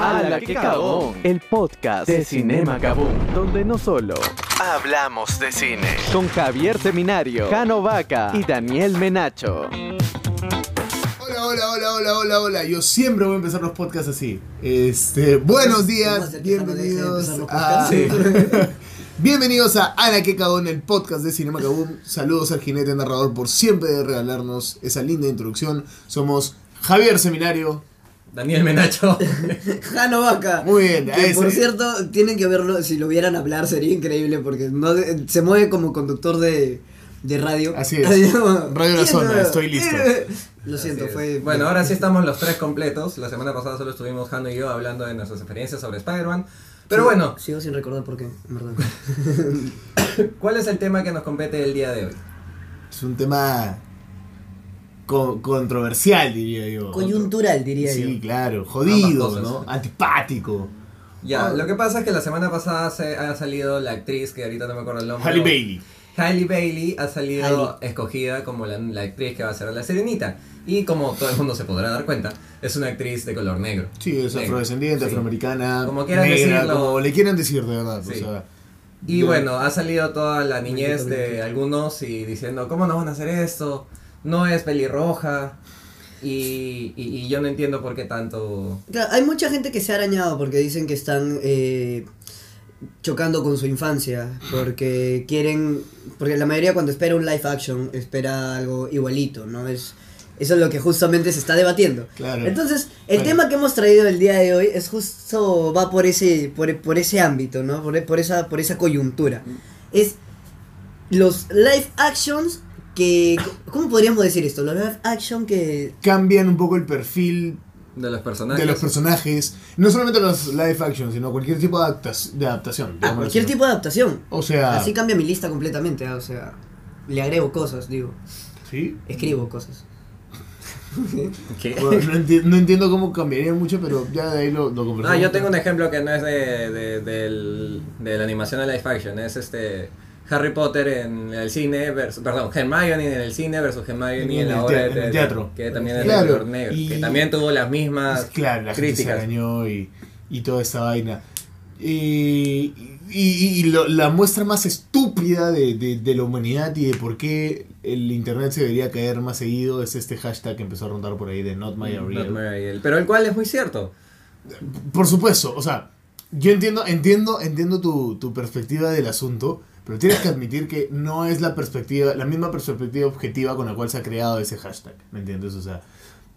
¡Hala, qué cagón! El podcast de Cinema Kaboom, donde no solo hablamos de cine. Con Javier Seminario, Cano Vaca y Daniel Menacho. Hola, hola, hola, hola, hola, hola. Yo siempre voy a empezar los podcasts así. Este, buenos días, bienvenidos a... Bienvenidos a Ana que cagón, el podcast de Cinema Kaboom. Saludos al jinete narrador por siempre regalarnos esa linda introducción. Somos Javier Seminario. Daniel Menacho. Jano Vaca. Muy bien, Que, por cierto, tienen que verlo, si lo vieran hablar sería increíble porque no se mueve como conductor de, de radio. Así es. Radio La Zona, estoy listo. Lo siento, fue... Bueno, ahora sí estamos los tres completos. La semana pasada solo estuvimos Jano y yo hablando de nuestras experiencias sobre Spider-Man. Pero Sigo- bueno, Sigo sin recordar por qué, en verdad. ¿cuál es el tema que nos compete el día de hoy? Es un tema co- controversial, diría yo. Coyuntural, diría Sí, yo. claro. Ambas Jodido. ¿no? Antipático. Ya, Ah. lo que pasa es que la semana pasada se ha salido la actriz, que ahorita no me acuerdo el nombre. Halle Bailey. Hailey Bailey ha salido escogida como la, la actriz que va a ser la Sirenita. Y como todo el mundo se podrá dar cuenta, es una actriz de color negro. Sí, es Negro. afrodescendiente, Sí. afroamericana, Como quieran negra, decirlo. como le quieran decir de verdad. Sí. O sea, Y yo- bueno, ha salido toda la niñez de algunos y diciendo, ¿cómo no van a hacer esto? No es pelirroja. Y, y, y yo no entiendo por qué tanto... Claro, hay mucha gente que se ha arañado porque dicen que están eh, chocando con su infancia, porque quieren, porque la mayoría cuando espera un live action espera algo igualito, ¿no? Es, eso es lo que justamente se está debatiendo. Claro. Entonces, el Claro. tema que hemos traído el día de hoy es justo, va por ese, por, por ese ámbito, ¿no? Por, por, esa, por esa coyuntura. Es los live actions que, ¿cómo podríamos decir esto? Los live action que cambian un poco el perfil De los personajes. de los personajes. No solamente los live action, sino cualquier tipo de, adapta- de adaptación. Ah, cualquier así. tipo de adaptación. O sea, Así cambia mi lista completamente, ah, o sea, le agrego cosas, digo, ¿sí? escribo cosas. ¿Qué? Bueno, no, enti- no entiendo cómo cambiaría mucho, pero ya de ahí lo, lo conversamos. Ah, yo tengo un ejemplo que no es de, de, del- de la animación de live action, es este Harry Potter en el cine versus, perdón, Hermione en el cine versus Hermione En en, la obra de, teatro. que también es Claro, de color negro, y- que también tuvo las mismas claro, la gente se críticas. y, y toda esa vaina. Y, y- lo- la muestra más estúpida de, de- de la humanidad y de por qué el internet se debería caer más seguido es este hashtag que empezó a rondar por ahí de Not. My Ariel, Pero el cual es muy cierto. Por supuesto, o sea, yo entiendo, entiendo, entiendo tu, tu perspectiva del asunto, pero tienes que admitir que no es la perspectiva, la misma perspectiva objetiva con la cual se ha creado ese hashtag, ¿me entiendes? O sea,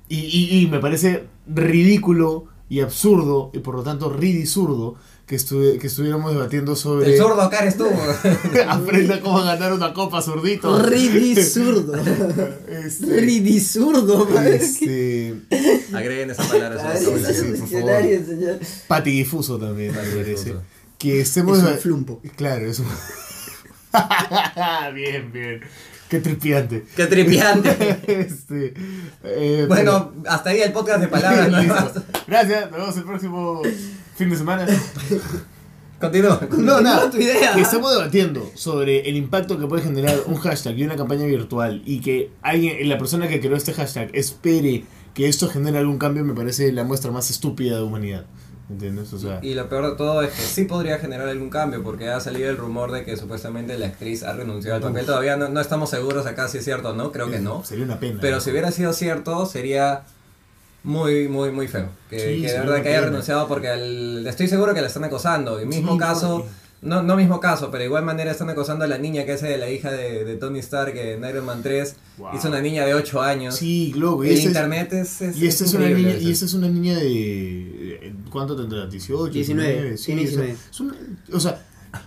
y, y, y me parece ridículo y absurdo, y por lo tanto ridizurdo, que, estu- que estuviéramos debatiendo sobre... El zurdo acá eres tú. Aprenda cómo ganar una copa, zurdito. Ridizurdo. Este, Ridizurdo, madre. este, Agreguen esa palabra. Ay, sí, es por señor. patidifuso también, me parece. Que estemos... Es un flumpo. Claro, es un... bien, bien. Qué tripiante. Qué tripiante. este, eh, bueno, hasta ahí el podcast de palabras. Gracias, nos vemos el próximo fin de semana. Continúa. No, nada. tu idea. Que estamos debatiendo sobre el impacto que puede generar un hashtag y una campaña virtual y que alguien, la persona que creó este hashtag espere que esto genere algún cambio me parece la muestra más estúpida de humanidad. ¿Entiendes? O sea, Y lo peor de todo es que sí podría generar algún cambio, porque ha salido el rumor de que supuestamente la actriz ha renunciado al papel. Todavía no, no estamos seguros acá si es cierto o no, creo que no. Sería una pena. Pero ¿no? si hubiera sido cierto, sería muy, muy, muy feo. Que, Sí, que de verdad que haya renunciado porque al- estoy seguro que la están acosando. Y mismo Sí, caso, no, no mismo caso, pero de igual manera están acosando a la niña que es de la hija de, de Tony Stark en Iron Man 3. Wow. Hizo una niña de 8 años. Sí, loco. y el es- internet es, es- Y esta es, una niña, y esta es una niña de. ¿Cuánto tendrá? ¿18? 19, Sí, tiene o sea, 19. es una- o sea,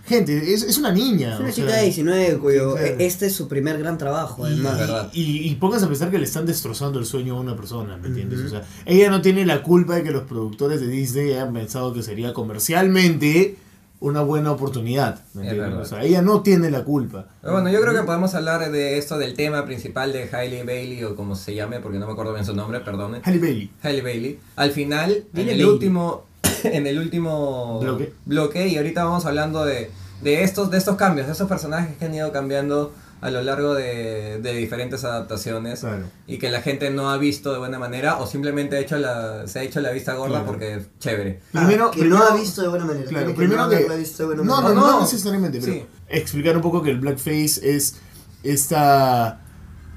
gente, es, es una niña. Es una chica sea, de 19 cuyo sí, claro. este es su primer gran trabajo, Y, además. verdad. y, y pónganse a pensar que le están destrozando el sueño a una persona, ¿me entiendes? O sea, ella no tiene la culpa de que los productores de Disney hayan pensado que sería comercialmente una buena oportunidad, ¿me Es entiendes? verdad. O sea, ella no tiene la culpa. Pero bueno, yo creo que podemos hablar de esto del tema principal de Hailey Bailey o como se llame, porque no me acuerdo bien su nombre, perdone. Halle Bailey. Hailey Bailey. Al final, en el Bailey. último, en el último Bloque. bloque, y ahorita vamos hablando de, de estos, de estos cambios, de estos personajes que han ido cambiando a lo largo de, de diferentes adaptaciones Claro. y que la gente no ha visto de buena manera o simplemente ha hecho la, se ha hecho la vista gorda Claro. porque es chévere. Primero, Ah, que primero- no ha visto de buena manera. Claro, primero no que. haberla visto de buena no, no, manera. no, no. necesariamente, pero Sí. explicar un poco que el blackface es esta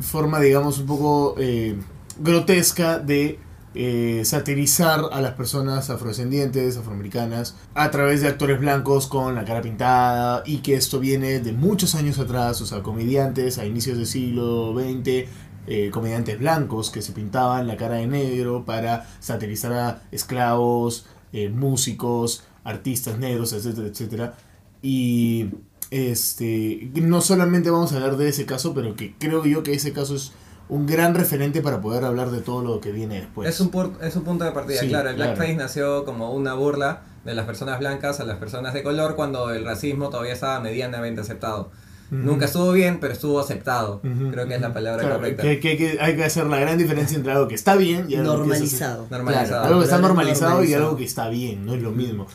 forma, digamos, un poco eh, grotesca de eh, satirizar a las personas afrodescendientes, afroamericanas, a través de actores blancos con la cara pintada y que esto viene de muchos años atrás, o sea, comediantes a inicios del siglo XX. eh, comediantes blancos que se pintaban la cara de negro para satirizar a esclavos, eh, músicos, artistas negros, etcétera, etcétera. Y este no solamente vamos a hablar de ese caso, pero que creo yo que ese caso es un gran referente para poder hablar de todo lo que viene después. Es un, es un punto de partida, Sí, claro. El claro. blackface nació como una burla de las personas blancas a las personas de color cuando el racismo todavía estaba medianamente aceptado. Nunca estuvo bien, pero estuvo aceptado. Creo que es la palabra Claro, correcta. Que, que- que hay que hacer la gran diferencia entre algo que está bien y algo que es así. Normalizado. Normalizado. Claro, algo que está normalizado y normalizado. algo que está bien, no es lo mismo.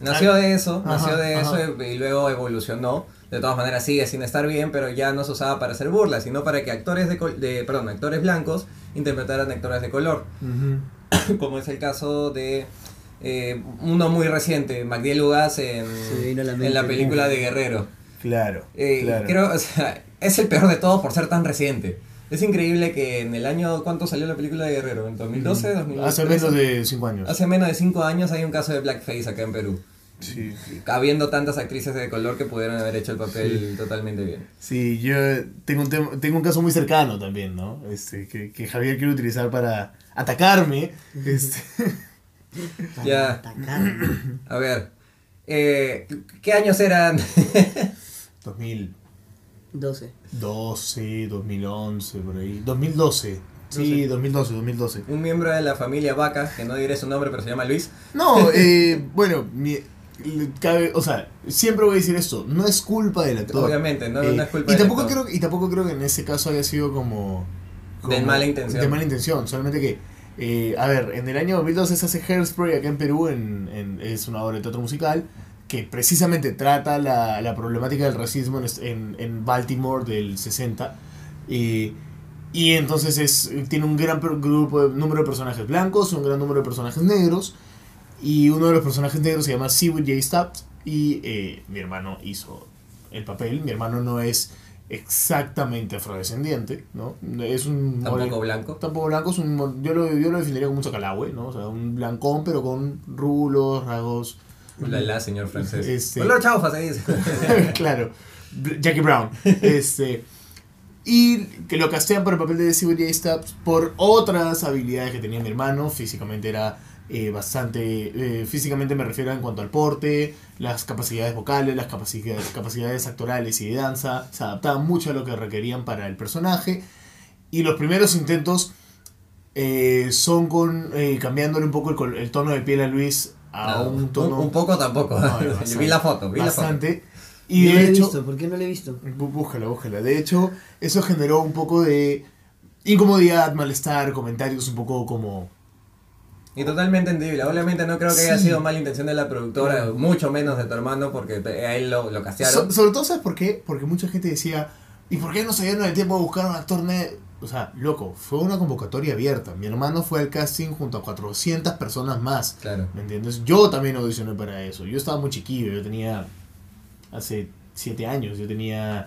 Nació de eso, Ajá, nació de ajá. eso y, y luego evolucionó. De todas maneras sigue sin estar bien, pero ya no se usaba para hacer burlas, sino para que actores de, col- de perdón, actores blancos interpretaran actores de color. Como es el caso de eh, uno muy reciente, Magdiel Ugas en, la en mente. la película de Guerrero. Claro, Eh, claro. Creo, o sea, es el peor de todos por ser tan reciente. Es increíble que en el año, ¿cuánto salió la película de Guerrero? ¿En 2012? 2013? Hace menos de 5 años. Hace menos de 5 años hay un caso de blackface acá en Perú. Sí. Habiendo tantas actrices de color que pudieron haber hecho el papel totalmente bien. Sí, yo tengo un, tengo un caso muy cercano también, ¿no? Este, que, que Javier quiere utilizar para atacarme. Este, Para Ya. atacar. A ver, eh, ¿qué años eran? 2012, 12. 2011, por ahí. 2012. Sí, 2012, 2012. un miembro de la familia Vaca, que no diré su nombre, pero se llama Luis. No, eh, bueno, mi- cabe- o sea, siempre voy a decir esto, no es culpa del actor. Obviamente, no, Eh, no es culpa y del tampoco actor. creo y tampoco creo que en ese caso haya sido como, De mala intención. de mala intención solamente que eh, a ver en el año 2012 se hace Hairspray acá en Perú en, en- es una obra de teatro musical que precisamente trata la, la problemática del racismo en, en, Baltimore del 60 eh, y entonces es tiene un gran grupo número de personajes blancos un gran número de personajes negros y uno de los personajes negros se llama Seawood J. Stubbs y eh, mi hermano hizo el papel. Mi hermano no es exactamente afrodescendiente, ¿no? Es un... Tampoco blanco. Tampoco blanco, es un, yo, lo, yo lo definiría como un sacalahue, ¿no? O sea, un blancón pero con rulos, rasgos... La, la, señor francés. Este- Color chaufa se dice. claro, Jackie Brown. Este, y que lo castean por el papel de J. Stubbs por otras habilidades que tenía mi hermano. Físicamente era eh, bastante. eh, físicamente me refiero en cuanto al porte, las capacidades vocales, las capacidades, capacidades actorales y de danza. Se adaptaban mucho a lo que requerían para el personaje. Y los primeros intentos eh, son con eh, cambiándole un poco el, el tono de piel a Luis a No, un tono. un poco tampoco. No, bastante. vi la foto, vi la foto. bastante. Y no de hecho, visto, ¿por qué no lo he visto? Bú- Búscala, búscala. De hecho, eso generó un poco de incomodidad, malestar, comentarios un poco como... Y totalmente entendible. Obviamente no creo que haya Sí. sido mala intención de la productora, mucho menos de tu hermano, porque te- a él lo, lo castearon. So- sobre todo, ¿sabes por qué? Porque mucha gente decía, ¿y por qué no se dieron el tiempo de buscar un actor negro? O sea, loco, fue una convocatoria abierta. Mi hermano fue al casting junto a 400 personas más. Claro. ¿Me entiendes? Yo también audicioné para eso. Yo estaba muy chiquillo, yo tenía hace 7 años, yo tenía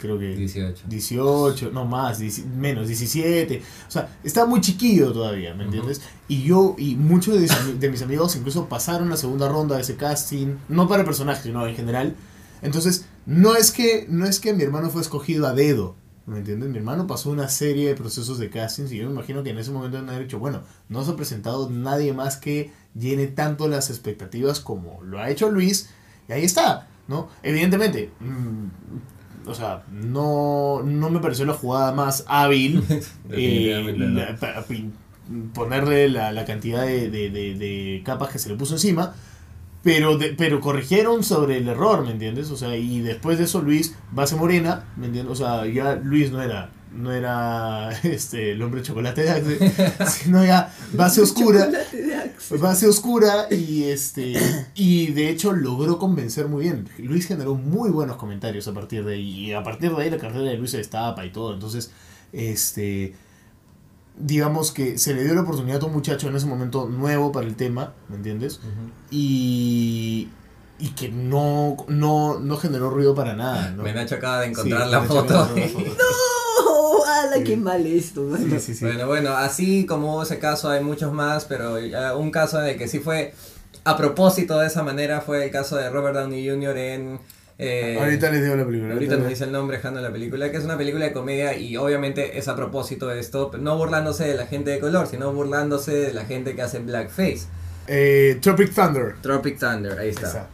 creo que 18. 18, no más, 10 menos, 17. O sea, estaba muy chiquillo todavía, ¿me entiendes? Y yo y muchos de, de mis amigos incluso pasaron la segunda ronda de ese casting, no para el personaje, sino en general. Entonces, no es que no es que mi hermano fue escogido a dedo, ¿me entiendes? Mi hermano pasó una serie de procesos de castings y yo me imagino que en ese momento haber dicho, bueno, no se ha presentado nadie más que llene tanto las expectativas como lo ha hecho Luis, y ahí está, ¿no? Evidentemente, mm, o sea, no, no me pareció la jugada más hábil eh, la- pa- ponerle la, la cantidad de, de- de- de capas que se le puso encima. Pero, de- pero corrigieron sobre el error, ¿me entiendes? O sea, y después de eso Luis, base morena, ¿me entiendes? O sea, ya Luis no era no era este, el hombre chocolate de Axe, sino ya base oscura. Base oscura y este y de hecho logró convencer muy bien. Luis generó muy buenos comentarios a partir de ahí. Y a partir de ahí la carrera de Luis se destapa y todo. Entonces, este digamos que se le dio la oportunidad a un muchacho en ese momento nuevo para el tema, ¿me entiendes? Y y que no, no, no generó ruido para nada. ¿no? De Sí, encontrar la foto. la foto. ¡Oh! ¡Hala, qué mal esto! mano! Sí, sí, sí. Bueno, bueno, así como hubo ese caso hay muchos más, pero ya un caso de que sí fue a propósito de esa manera fue el caso de Robert Downey Jr. en... eh, Ahorita les digo la película. Ahorita nos dice el nombre dejando la película, que es una película de comedia y obviamente es a propósito de esto, no burlándose de la gente de color, sino burlándose de la gente que hace blackface. Eh, Tropic Thunder. Tropic Thunder, ahí está. Esa.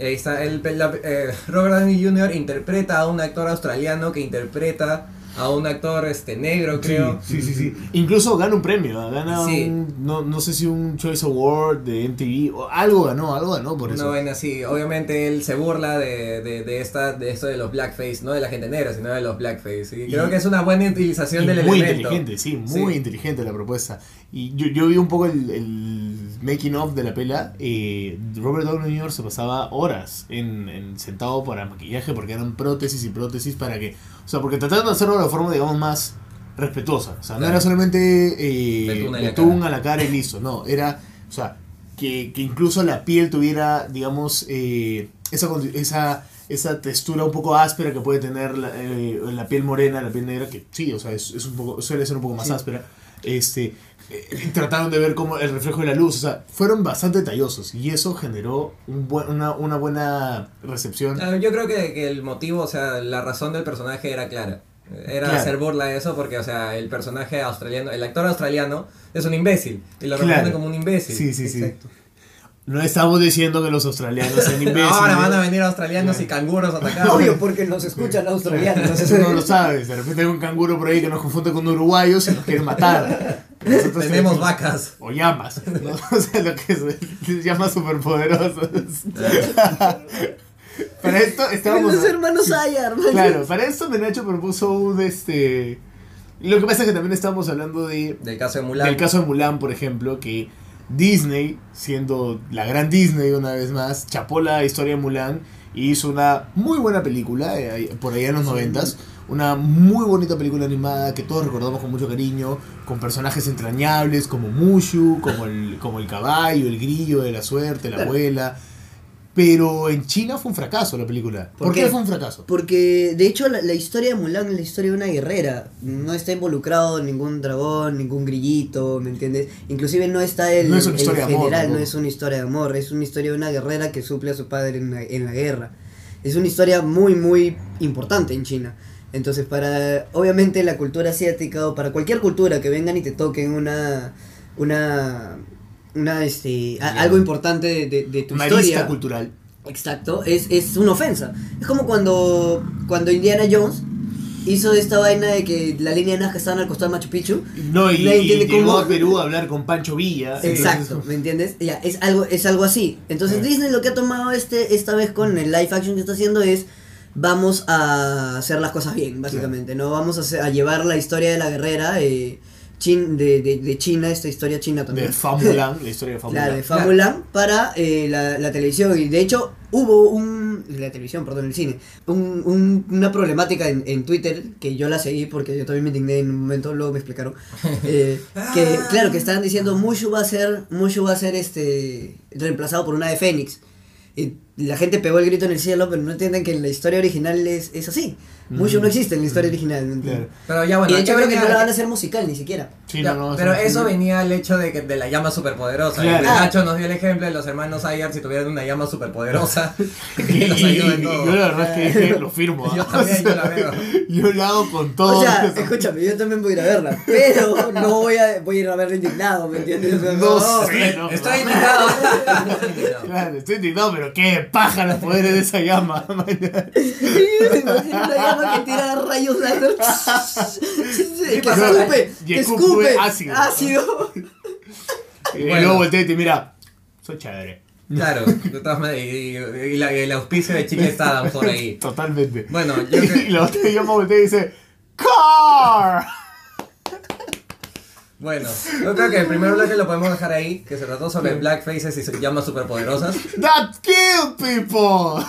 Ahí está, el, la- eh, Robert Downey Jr. interpreta a un actor australiano que interpreta a un actor este negro, creo. Sí, sí, sí, sí. Incluso gana un premio, gana Sí. un, no, no sé si un Choice Award de MTV, o algo ganó, algo ganó por eso. vaina así, obviamente él se burla de, de, de esta, de esto de los blackface, no de la gente negra, sino de los blackface. Y, creo que es una buena utilización Y del muy elemento. inteligente, sí, muy Sí. inteligente la propuesta. Y yo, yo vi un poco el, el making of de la pela. eh, Robert Downey Jr. se pasaba horas en, en sentado para maquillaje porque eran prótesis y prótesis para que. O sea, porque trataron de hacerlo de la forma, digamos, más respetuosa. O sea, no Claro. era solamente eh, Betún a la cara y listo. No, era. O sea, que, que incluso la piel tuviera, digamos, eh, esa, esa, esa textura un poco áspera que puede tener la, eh, la piel morena, la piel negra, que sí, o sea, es, es un poco, suele ser un poco más Sí. áspera. Este, eh, trataron de ver como el reflejo de la luz, o sea, fueron bastante detallosos y eso generó un buen, una, una buena recepción. Ah, Yo creo que, que el motivo, o sea, la razón del personaje era clara. Era Claro. hacer burla de eso porque, o sea, el personaje australiano, el actor australiano es un imbécil y lo Claro. representan como un imbécil. Sí, sí, sí. No estamos diciendo que los australianos sean imbéciles. Ahora van a venir australianos y canguros a atacar. Obvio, porque nos escuchan australianos. Entonces no lo sabes, de repente hay un canguro por ahí que nos confunde con uruguayos y nos quiere matar. Nosotros Tenemos vacas. O llamas, ¿no? O sea, lo que es, llamas superpoderosas. Para esto estábamos... Los hermanos Ayar. Claro, para esto Menacho propuso un este... Lo que pasa es que también estábamos hablando de, Del caso de Mulan. del caso de Mulan, por ejemplo, que Disney, siendo la gran Disney una vez más, chapó la historia de Mulan y hizo una muy buena película, eh, por allá en los noventas, una muy bonita película animada que todos recordamos con mucho cariño, con personajes entrañables como Mushu, como el, como el caballo, el grillo de la suerte, la abuela. Pero en China fue un fracaso la película. ¿Por, ¿Por qué qué? fue un fracaso? Porque de hecho la, la historia de Mulan es la historia de una guerrera. No está involucrado ningún dragón, ningún grillito, ¿me entiendes? Inclusive no está el, No es una el amor, general, no es una historia de amor, es una historia de una guerrera que suple a su padre en la, en la guerra. Es una historia muy, muy importante en China. Entonces, para obviamente la cultura asiática o para cualquier cultura que vengan y te toquen una, una, una este, a- algo importante de, de- de tu Una historia. cultural. Exacto, es, es una ofensa. Es como cuando, cuando Indiana Jones hizo esta vaina de que la línea de Nazca estaba al costado de Machu Picchu. No, y, Nadie y entiende llegó cómo- a Perú a hablar con Pancho Villa. Exacto, entonces- ¿me entiendes? Ya, es algo, es algo así. Entonces Sí. Disney lo que ha tomado este, esta vez con el live action que está haciendo es vamos a hacer las cosas bien, básicamente, ¿no? Vamos a, hacer- a llevar la historia de la guerrera eh, chin- de, de, de China, esta historia china también. de Famulan, la historia de Famulan. La de Fa Mulan para eh, la, la televisión. Y de hecho hubo un... La televisión, perdón, el cine. Un, un- una problemática en, en Twitter que yo la seguí porque yo también me indigné en un momento, luego me explicaron. eh, que claro, que estaban diciendo Mushu va a ser, Mushu va a ser este reemplazado por una de Fénix. Y la gente pegó el grito en el cielo, pero no entienden que en la historia original es, es así. Mushu no existe en la historia original. ¿me entiendes? Claro. Pero ya bueno, y de hecho creo que no la van a hacer musical ni siquiera. Sí, Ya, no, no, pero eso sí. venía al hecho de que de la llama superpoderosa. Claro. Nacho nos dio el ejemplo de los hermanos Ayer si tuvieran una llama superpoderosa Y, que los y- ayuda en y todo. yo la verdad es que dije, lo firmo. ¿ah? Yo también, yo la veo. Yo la hago con todo. O sea, escúchame, yo también voy a ir a verla, pero no voy a, voy a ir a verla indignado, ¿me entiendes? No sé, no. Estoy indignado. Estoy indignado. Claro, estoy indignado, pero qué paja los poderes de esa llama. man. Me imagino una llama que tira rayos láser. que escupe, que escupe ácido. Ácido. Y Bueno. luego volteé y te mira, soy chévere. Claro, de todas maneras, y, y- y la- y el auspicio de Chile está por ahí. Totalmente. Bueno, yo creo- Y la otra llama voltea y dice, car. Bueno, yo creo que el primer bloque lo podemos dejar ahí, que se trató sobre blackfaces y se llama superpoderosas. That kill people.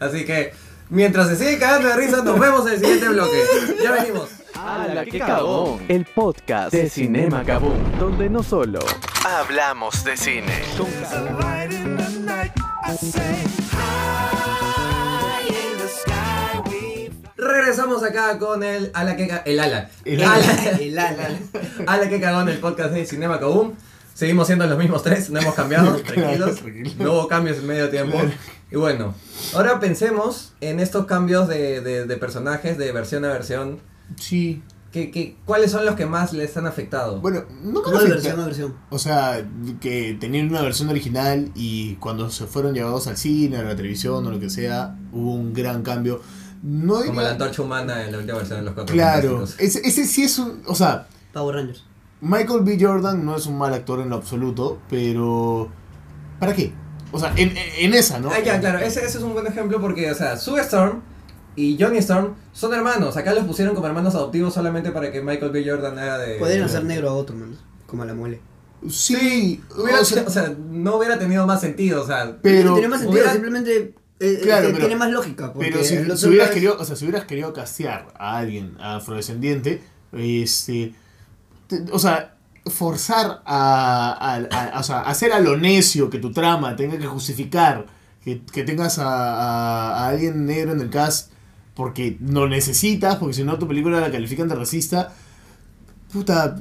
Así que, mientras se sigue cagando de risa, nos vemos en el siguiente bloque. Ya venimos. ¡Hala, qué cagón! El podcast de Cinema Kaboom, donde no solo hablamos de cine. Con Regresamos acá con el ala que ca- el ala. El ala. ala. El ala. ala que cagó en el podcast de Cinema Kaboom. Seguimos siendo los mismos tres, no hemos cambiado, tranquilos. tranquilo. No hubo cambios en medio tiempo. Y bueno, ahora pensemos en estos cambios de, de- de personajes de versión a versión. Sí. ¿Qué, qué, cuáles son los que más les han afectado? Bueno, no me ¿Cómo de afecta. versión a versión? O sea, que tenían una versión original y cuando se fueron llevados al cine, a la televisión o lo que sea, hubo un gran cambio. No Como diría- la antorcha humana en la última versión de los cuatro Claro, ese, ese sí es un... O sea, Power Rangers. Michael B. Jordan no es un mal actor en lo absoluto, pero... ¿Para qué? O sea, en, en esa, ¿no? Ah, ya, claro, ese, ese es un buen ejemplo porque, o sea, Sue Storm y Johnny Storm son hermanos. Acá los pusieron como hermanos adoptivos solamente para que Michael B. Jordan haga de. Podrían hacer negro a otro, man. Como a la mole. Sí, Hubiera- o sea, o sea, no hubiera tenido más sentido, o sea. pero... tiene más sentido, hubiera- simplemente. eh, Claro, que pero- tiene más lógica. Porque Pero si, si hubieras es- querido, o sea, si hubieras querido castear a alguien afrodescendiente, este, te- o sea, forzar a, a- hacer a lo necio que tu trama tenga que justificar que, que tengas a, a- alguien negro en el cast porque lo necesitas, porque si no tu película la califican de racista, puta,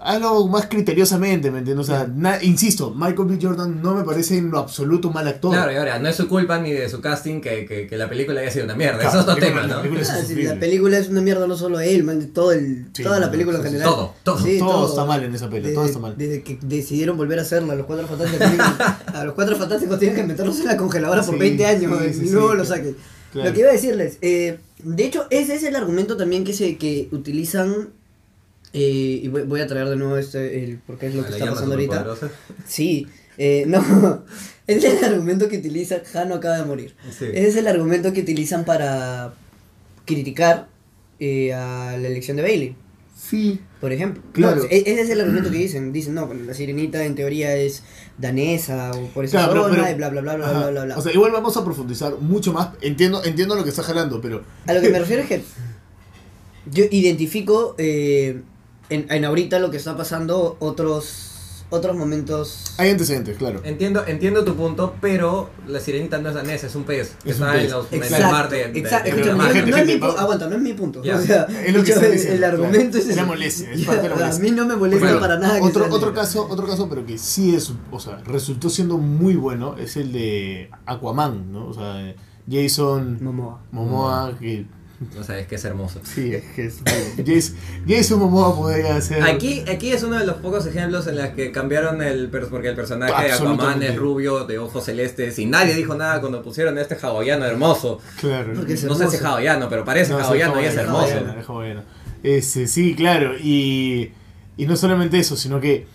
hazlo más criteriosamente, ¿me entiendes? O sea, na- insisto, Michael B. Jordan no me parece en lo absoluto un mal actor. Claro, y ahora, no es su culpa ni de su casting que, que, que la película haya sido una mierda. Claro, Eso es otro la tema, película- ¿no? la película es Ah, si la película es una mierda, no solo él, man, todo el, Sí, toda la película en general. todo, todo. Todo está mal en esa Desde, todo está mal. Desde que decidieron volver a hacerla, a los cuatro fantásticos tienen que- a los cuatro fantásticos tienen que meterlos en la congeladora por Sí, 20 años sí, y luego sí, lo saquen. Claro. Lo que iba a decirles, eh, de hecho, ese es el argumento también que se que utilizan. Eh, y voy, a traer de nuevo este, el, porque es lo que está pasando ahorita. Sí, eh, no, es el argumento que utilizan. Jano acaba de morir. Sí. Ese es el argumento que utilizan para criticar eh, a la elección de Bailey, Sí. por ejemplo. Claro. No, e- ese es el argumento que dicen. Dicen, no, la sirenita en teoría es danesa o por esa Claro, zona pero- bla, bla, bla, bla, Ajá. bla, bla, bla. O sea, igual vamos a profundizar mucho más. Entiendo, entiendo lo que está jalando, pero. A lo que me refiero es que yo identifico eh, en, en ahorita lo que está pasando otros otros momentos. Hay antecedentes, claro. Entiendo, entiendo tu punto, pero la sirenita no es danesa, es un pez. que Es un está pez. en, los, en el Exacto, mar de, de- exacto. de no- Gente, no es mi aguanta, no es mi punto. O sea, Es lo que dicho, está el- diciendo, el, claro. argumento es Es la ese. molestia, es Ya, parte de la A mí no me molesta Bueno, para nada. que otro, sea otro caso, otro caso, pero que sí es, o sea, resultó siendo muy bueno, es el de Aquaman, ¿no? O sea, Jason Momoa. Momoa, que O sea, es que es hermoso. sí, es que es Jason, Jason Momoa podría ser Aquí, aquí es uno de los pocos ejemplos en los que cambiaron el porque el personaje de Aquaman es rubio, de ojos celestes, y nadie dijo nada cuando pusieron a este hawaiano hermoso. claro. Porque es No sé si es hawaiano, pero parece No, hawaiano y es hermoso. hawaiano, es hawaiano. Este, sí, claro, y, y no solamente eso, sino que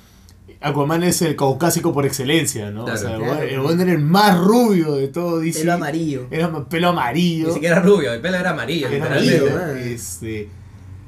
Aquaman es el caucásico por excelencia, ¿no? Claro. o sea, el Claro. buen- el buen era el más rubio de todo DC. Pelo amarillo. Era pelo amarillo. Ni siquiera rubio, el pelo era amarillo, Era amarillo, este,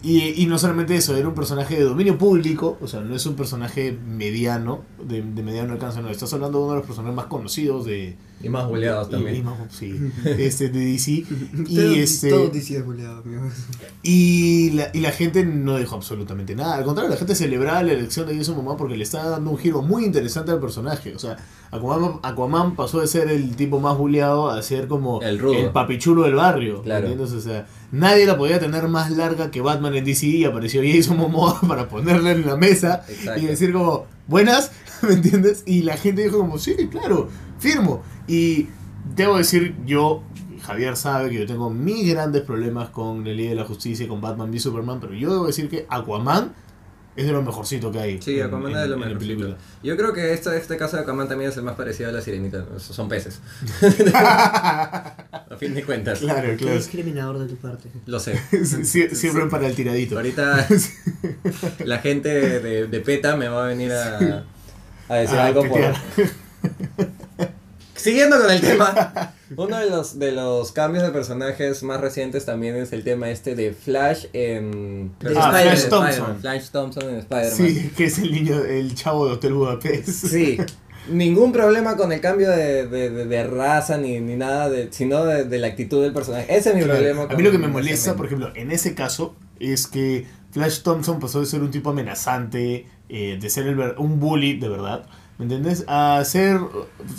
y, y no solamente eso, era un personaje de dominio público, o sea, no es un personaje mediano, de, de mediano alcance, no, estás hablando de uno de los personajes más conocidos de... Y más buleados y- también. y más- sí, este, de DC. Todo- Y, este, Todo DC es buleado, amigos. y, la, y la gente no dijo absolutamente nada, al contrario, la gente celebraba la elección de Jason Momoa porque le estaba dando un giro muy interesante al personaje, o sea, Aquaman, Aquaman pasó de ser el tipo más buleado a ser como El papichulo del barrio, Claro. ¿entiendes? O sea, nadie la podía tener más larga que Batman en DC y apareció Jason Momoa para ponerla en la mesa Exacto. y decir como, buenas, ¿me entiendes? Y la gente dijo como, sí, claro, firmo. Y debo decir, yo, Javier sabe que yo tengo mis grandes problemas con la Liga de la Justicia, con Batman v Superman, pero yo debo decir que Aquaman es de lo mejorcito que hay. Sí, Aquaman en- es de lo en la mejor. película. Yo creo que este, este caso de Aquaman también es el más parecido a la sirenita. Esos Son peces. a fin de cuentas. Claro, Qué claro. discriminador de tu parte. Lo sé. Sie- Siempre para el tiradito. Ahorita la gente de, de PETA me va a venir a, a decir Ah, algo por... Siguiendo con el tema, Uno de los, de los cambios de personajes más recientes también es el tema este de Flash en... De Ah. Flash Thompson. Flash Thompson en Spider-Man. Sí, que es el niño, el chavo de Hotel Budapest. Sí, ningún problema con el cambio de, de, de- de raza ni, ni nada, de, sino de, la actitud del personaje. Ese es mi Claro. problema. A mí lo que me molesta, por ejemplo, en ese caso, es que Flash Thompson pasó de ser un tipo amenazante, eh, de ser el un bully de verdad, ¿me entiendes? A ser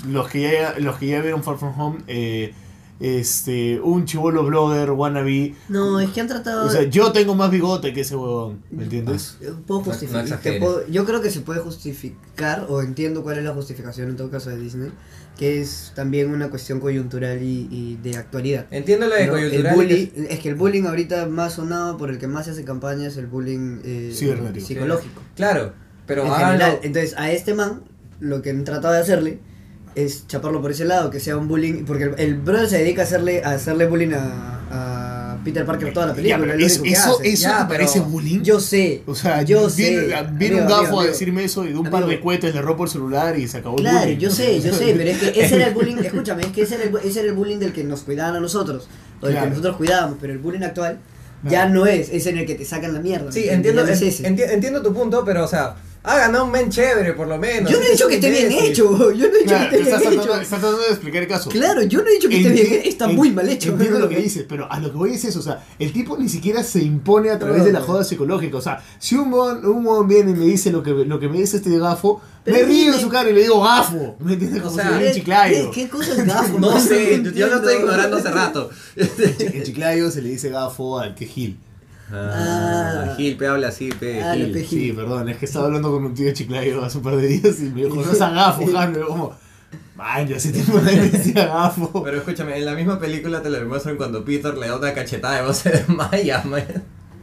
los que ya, los que ya vieron Far From Home, eh, este, un chivolo blogger, wannabe. No, es que han tratado. O sea, yo tengo más bigote que ese huevón, ¿me entiendes? Eh, Puedo No- no justificar. te puedo- yo creo que se puede justificar, o entiendo cuál es la justificación en todo caso de Disney, que es también una cuestión coyuntural y, y de actualidad. Entiendo lo de ¿no? Coyuntural. es- es que el bullying ahorita más sonado por el que más se hace campaña es el bullying eh, psicológico. Claro, pero en general. Entonces, a este man, lo que han tratado de hacerle es chaparlo por ese lado, que sea un bullying, porque el, el brother se dedica a hacerle, a hacerle bullying a, a Peter Parker toda la película. Ya, es eso, eso, hace. ¿eso Ya, te parece bullying? Yo sé. o sea, yo viene, sé. viene un Amigo, gafo amigo, a amigo. decirme eso y de un par de Amigo. cohetes le rompo el celular y se acabó el Claro, bullying. yo sé, yo sé, pero es que ese era el bullying, escúchame, es que ese era el, ese era el bullying del que nos cuidaban a nosotros, o del Claro. que nosotros cuidábamos, pero el bullying actual ya Claro. no es, es en el que te sacan la mierda. Sí, ¿me entiendo, entiendes? Ya no es ese. enti- entiendo tu punto, pero o sea, hagan a un men chévere por lo menos. Yo no he dicho que esté bien hecho, yo no he dicho Claro, que esté estás bien tratando, hecho. estás tratando de explicar el caso. Claro, yo no he dicho que esté bien, está en- muy mal hecho. Entiendo lo que dices, pero a lo que voy es eso, o sea, el tipo ni siquiera se impone a través No, de la joda psicológica, o sea, si un mon, un mon viene y me dice lo que, lo que me dice este gafo, Pero me río en su cara y le digo gafo, ¿me entiendes? O Como sea, si fuera ¿Qué, un chiclayo. qué, qué cosa es gafo? No sé, yo lo estoy ignorando hace rato. El chiclayo se le dice gafo al que gil. Ah, Ah. Gil, pe, habla así, pe. Ah, Gil. pe- Sí, Gil. perdón, es que estaba hablando con un tío de chiclayo hace un par de días y me dijo, no es a gafo, Jan, y yo como, man, yo hace tiempo nadie me decía gafo. Pero escúchame, en la misma película te lo demuestran cuando Peter le da una cachetada de voz se desmaya, man.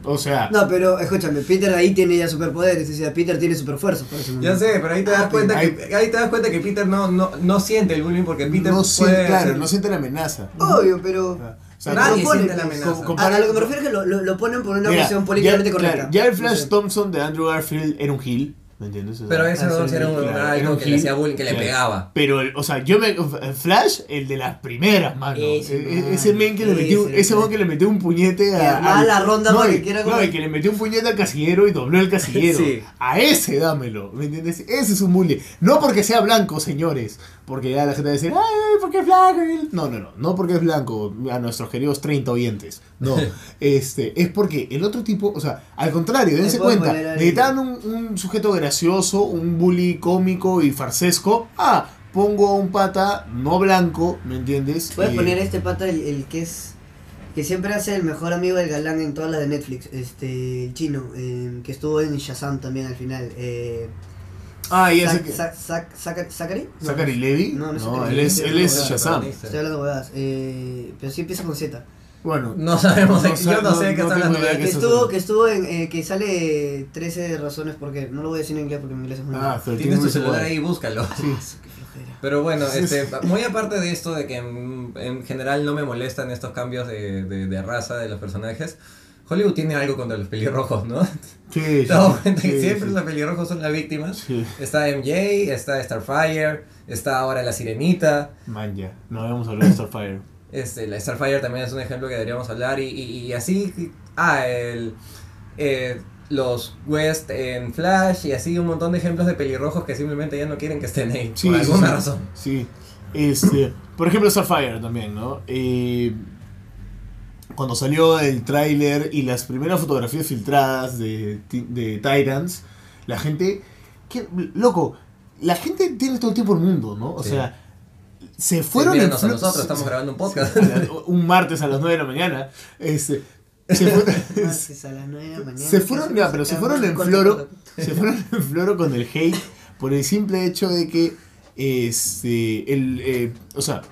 O sea, No, pero escúchame, Peter ahí tiene ya superpoderes, o sea, Peter tiene superfuerza. por eso Ya sé, pero ahí te das Ah, cuenta que ahí te das cuenta que Peter no, no, no siente el bullying porque Peter no siente, puede claro, ser- no siente la amenaza. Obvio, pero... O sea, Nadie ponen, siente la amenaza. A, a lo que me refiero es que lo, lo, lo ponen por una Mira, cuestión políticamente ya, correcta. claro, ya el No Flash sé. Thompson de Andrew Garfield era un Gil, ¿me entiendes? Pero ese Ah, sí, era un claro, era algo un que le hacía bullying, que le pegaba. Pero, el- o sea, yo me. Flash, el de las primeras, mano. Ese E- e- man, ese men que le metió. ese que le metió un puñete a. la ronda no, que quiera no, y que le metió un puñete al casillero y dobló el casillero. Sí. A ese dámelo, ¿me entiendes? Ese es un bully. No porque sea blanco, señores. Porque ya la gente va a decir, ay, porque es blanco. No, no, no. No porque es blanco, a nuestros queridos 30 oyentes. No. este, es porque el otro tipo, o sea, al contrario, dense cuenta. Necesitaban un, un sujeto gracioso, un bully cómico y farsesco. Ah, pongo a un pata no blanco, ¿me entiendes? Puedes Eh, poner este pata, el, el que es. Que siempre hace el mejor amigo del galán en todas las de Netflix. Este, el chino, eh, que estuvo en Shazam también al final. Eh, Ah, y ese que. Zac- Zac- Zac- ¿Zachary? No. ¿Zachary Levy? No, no es No, él es, él no, es Shazam. Estoy hablando de huevadas. Eh, pero sí empieza con Z. Bueno, No sabemos, No yo sé, no sé de qué está hablando. Que es estuvo, que estuvo en. eh, que sale 13 razones por qué. No lo voy a decir en inglés porque mi inglés es muy ah, malo. 13 Tienes tu celular ahí, búscalo. Sí. Flojera. Pero bueno, este, muy aparte de esto de que en, en general no me molestan estos cambios de, de, de raza de los personajes, Hollywood tiene algo contra los pelirrojos, ¿no? Sí, ¿Te sí, que siempre sí. los pelirrojos son las víctimas? Sí. Está MJ, está Starfire, está ahora la Sirenita. Man, ya. No habíamos hablado de Starfire. Este, la Starfire también es un ejemplo que deberíamos hablar y, y, y así, ah, el, eh, los West en Flash y así un montón de ejemplos de pelirrojos que simplemente ya no quieren que estén ahí Sí, por alguna razón. Sí. Este, por ejemplo, Starfire también, ¿no? Eh, cuando salió el tráiler y las primeras fotografías filtradas de, de Titans, la gente... ¿qué? Loco, la gente tiene todo el tiempo el mundo, ¿no? O Sí. sea, se fueron Sí, en a nosotros, estamos grabando un podcast. un martes a las 9 de la mañana. Este, se, fue- a las nueve de la mañana. se fueron, ya, pero se fueron en floro, se fueron en floro con el hate por el simple hecho de que este el eh, o sea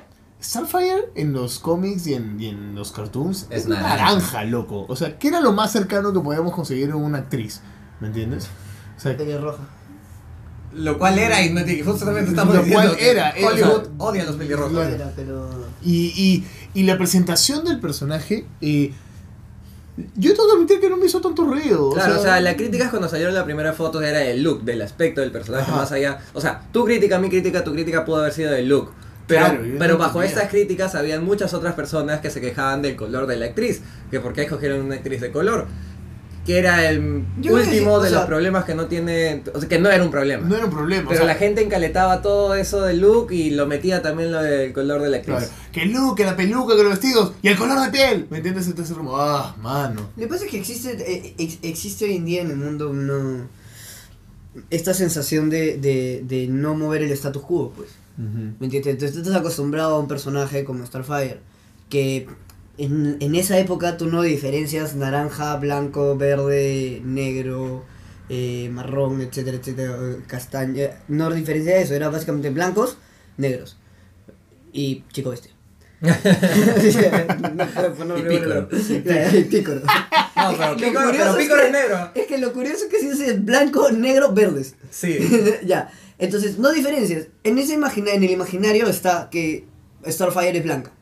Starfire en los cómics y en, y en los cartoons Es es, naranja. naranja. loco. O sea, ¿qué era lo más cercano que podíamos conseguir en una actriz? ¿Me entiendes? O sea, Pelirroja. Lo cual era, y justamente estamos Lo diciendo cual que era, era. Hollywood odia a los pelirrojos. Claro. Era, pero. y, y, y la presentación del personaje, eh, yo tengo que admitir que no me hizo tanto ruido. Claro, o sea, la crítica es cuando salieron la primera foto era el look, del aspecto del personaje, Ajá. más allá. O sea, tu crítica, mi crítica, tu crítica pudo haber sido del look. Pero, Claro, pero no bajo estas críticas habían muchas otras personas que se quejaban del color de la actriz, que por qué escogieron una actriz de color, que era el Yo que último de sea- los problemas que no tiene, o sea, que no era un problema. No era un problema. o pero sea, la gente encaletaba todo eso del look y lo metía también lo del color de la actriz. Claro, que el look, que la peluca, que los vestidos y el color de piel. ¿Me entiendes? Entonces, como, ah, mano. Lo que pasa es que existe, eh, ex- existe hoy en día en el mundo una, esta sensación de, de, de no mover el status quo, pues. ¿Me entiendes? Entonces tú estás acostumbrado a un personaje como Starfire, que en, en esa época tú no diferencias naranja, blanco, verde, negro, eh, marrón, etcétera, etcétera, castaña. No diferencia eso, era básicamente blancos, negros. Y chico bestia. Y pícoro. Claro, y pícoro. No, pero pero es que- es negro. Es que lo curioso es que si es blanco, negro, verdes. Sí. ya. Entonces, no diferencias. En ese imagina en el imaginario está que Starfire es blanca.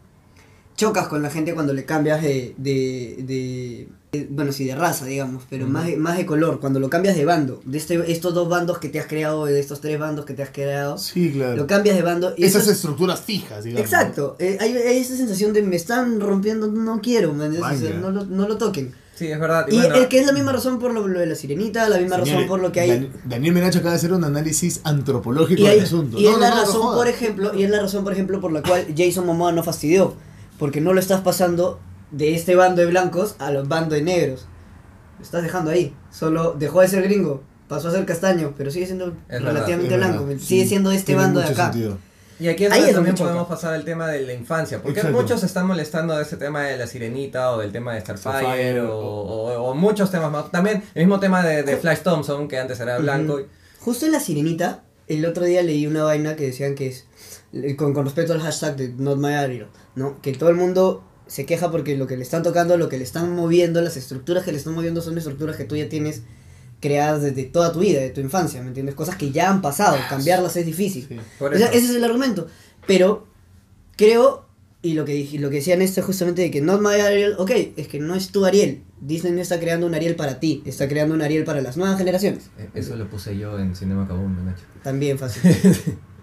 Chocas con la gente cuando le cambias de, de, de- de- bueno, sí, de raza, digamos, pero más, de, más de color, cuando lo cambias de bando, de este, estos dos bandos que te has creado, de estos tres bandos que te has creado, Sí, claro. lo cambias de bando y Esas estructuras fijas, digamos. Exacto, eh, hay, hay esa sensación de me están rompiendo, no quiero, man, o sea, Vaya. no, lo, no lo toquen. Sí, es verdad. Y bueno, el que es la misma razón por lo, lo de la sirenita, la misma razón por lo que hay... Dan- Daniel Menacho acaba de hacer un análisis antropológico Y, hay- del asunto. y No, es no, la no, razón, por ejemplo, y es la razón, por ejemplo, por la cual Jason Momoa no fastidió. Porque no lo estás pasando de este bando de blancos a los bandos de negros. Lo estás dejando ahí. Solo dejó de ser gringo, pasó a ser castaño, pero sigue siendo Es relativamente Es verdad, blanco. sigue siendo este bando de acá. sentido. Y aquí es Ahí donde es también choca. podemos pasar al tema de la infancia, porque Exacto. muchos se están molestando de ese tema de la sirenita o del tema de Starfire o, o- o- o muchos temas más. También el mismo tema de, de Flash Thompson, que antes era blanco. Justo en la sirenita, el otro día leí una vaina que decían que es, eh, con, con respecto al hashtag de Not My Ariel, ¿no? Que todo el mundo se queja porque lo que le están tocando, lo que le están moviendo, las estructuras que le están moviendo son estructuras que tú ya tienes creadas desde toda tu vida, de tu infancia, ¿me entiendes? Cosas que ya han pasado, cambiarlas es difícil. Sí. O sea, ese es el argumento. Pero creo, y lo que, dije, lo que decían esto es justamente de que Not My Ariel, ok, es que no es tu Ariel. Disney no está creando un Ariel para ti, está creando un Ariel para las nuevas generaciones. Eh, Eso lo puse yo en Cinema Kaboom, Nacho. También fácil.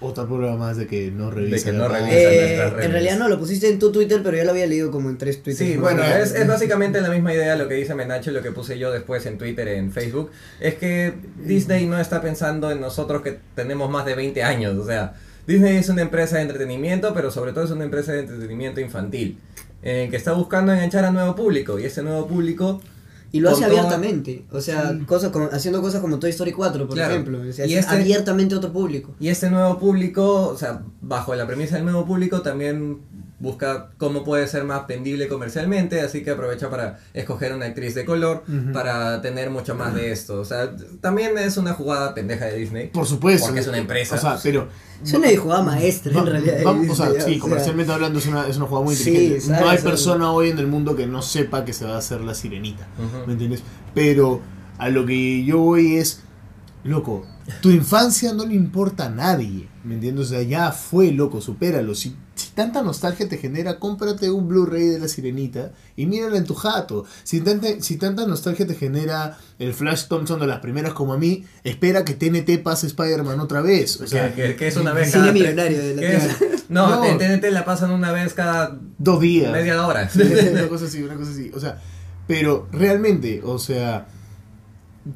Otra prueba más de que no revisa. que la no. Eh, nuestras redes. en realidad no, lo pusiste en tu Twitter, pero ya lo había leído como en tres Twitters. Sí, bueno, es, es básicamente la misma idea lo que dice Menacho y lo que puse yo después en Twitter, en Facebook. Es que Disney no está pensando en nosotros que tenemos más de 20 años. O sea, Disney es una empresa de entretenimiento, pero sobre todo es una empresa de entretenimiento infantil. En el que está buscando enganchar a nuevo público. Y ese nuevo público Y lo hace abiertamente, o sea, cosas como, haciendo cosas como Toy Story 4, por Claro. ejemplo. O sea, Y es este- abiertamente a otro público. Y ese nuevo público, o sea, bajo la premisa del nuevo público, también busca cómo puede ser más vendible comercialmente, así que aprovecha para escoger una actriz de color para tener mucho más de esto. O sea, también es una jugada pendeja de Disney. Por supuesto. Porque es una empresa. O sea, pero. Es una jugada maestra, Va- en realidad. vamos- o sea, Disney, sí, o sea, comercialmente hablando es una, es una jugada muy Sí, inteligente. sabe no hay persona hoy en el mundo que no sepa que se va a hacer la sirenita. ¿Me entiendes? Pero a lo que yo voy es, loco, tu infancia no le importa a nadie. ¿Me entiendes? O sea, ya fue, loco, supéralo. Si tanta nostalgia te genera, cómprate un Blu-ray de la sirenita y mírala en tu jato. Si tanta, si tanta nostalgia te genera el Flash Thompson de las primeras como a mí, espera que TNT pase Spider-Man otra vez. O sea, que, que- que es una vez cada millonario de la que es- tierra. No, No. en TNT la pasan una vez cada dos días. media hora. Una cosa así, una cosa así. O sea, pero realmente, o sea,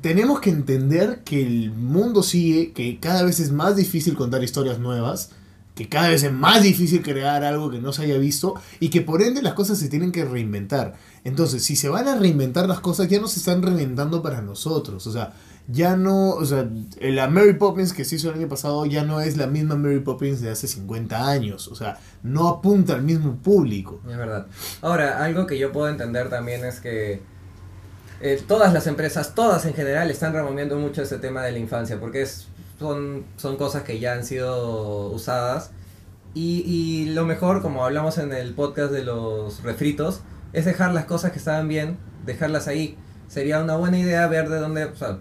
tenemos que entender que el mundo sigue, que cada vez es más difícil contar historias nuevas, que cada vez es más difícil crear algo que no se haya visto y que por ende las cosas se tienen que reinventar. Entonces, si se van a reinventar las cosas, ya no se están reinventando para nosotros. O sea, ya no, o sea, la Mary Poppins que se hizo el año pasado ya no es la misma Mary Poppins de hace 50 años. O sea, no apunta al mismo público. Es verdad. Ahora, algo que yo puedo entender también es que eh, todas las empresas, todas en general, están removiendo mucho ese tema de la infancia, porque es, son, son cosas que ya han sido usadas. Y, y lo mejor, como hablamos en el podcast de los refritos, es dejar las cosas que estaban bien, dejarlas ahí. Sería una buena idea ver de dónde, o sea,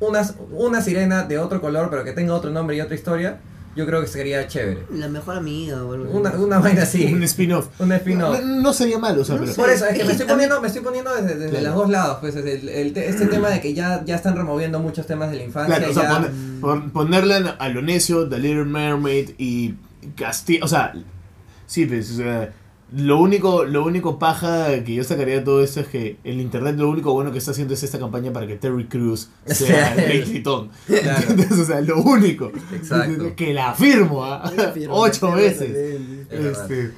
una, una sirena de otro color, pero que tenga otro nombre y otra historia, yo creo que sería chévere. La mejor amiga o algo así. Una, una vaina así, Un spin-off. un spin-off. No, no sería malo, o sea, No pero... Por eso, es que me estoy poniendo, me estoy poniendo desde, desde Claro. los dos lados, pues desde el, el te- este tema de que ya, ya están removiendo muchos temas de la infancia. Claro, o sea, ya- pon- ponerle a lo necio The Little Mermaid y castiga, o sea, sí, pues, o sea, lo único, lo único paja que yo sacaría de todo esto es que el internet lo único bueno que está haciendo es esta campaña para que Terry Crews sea el Tritón. Claro. O sea, lo único. Exacto. Que la afirmo, ¿ah? Ocho veces. Este,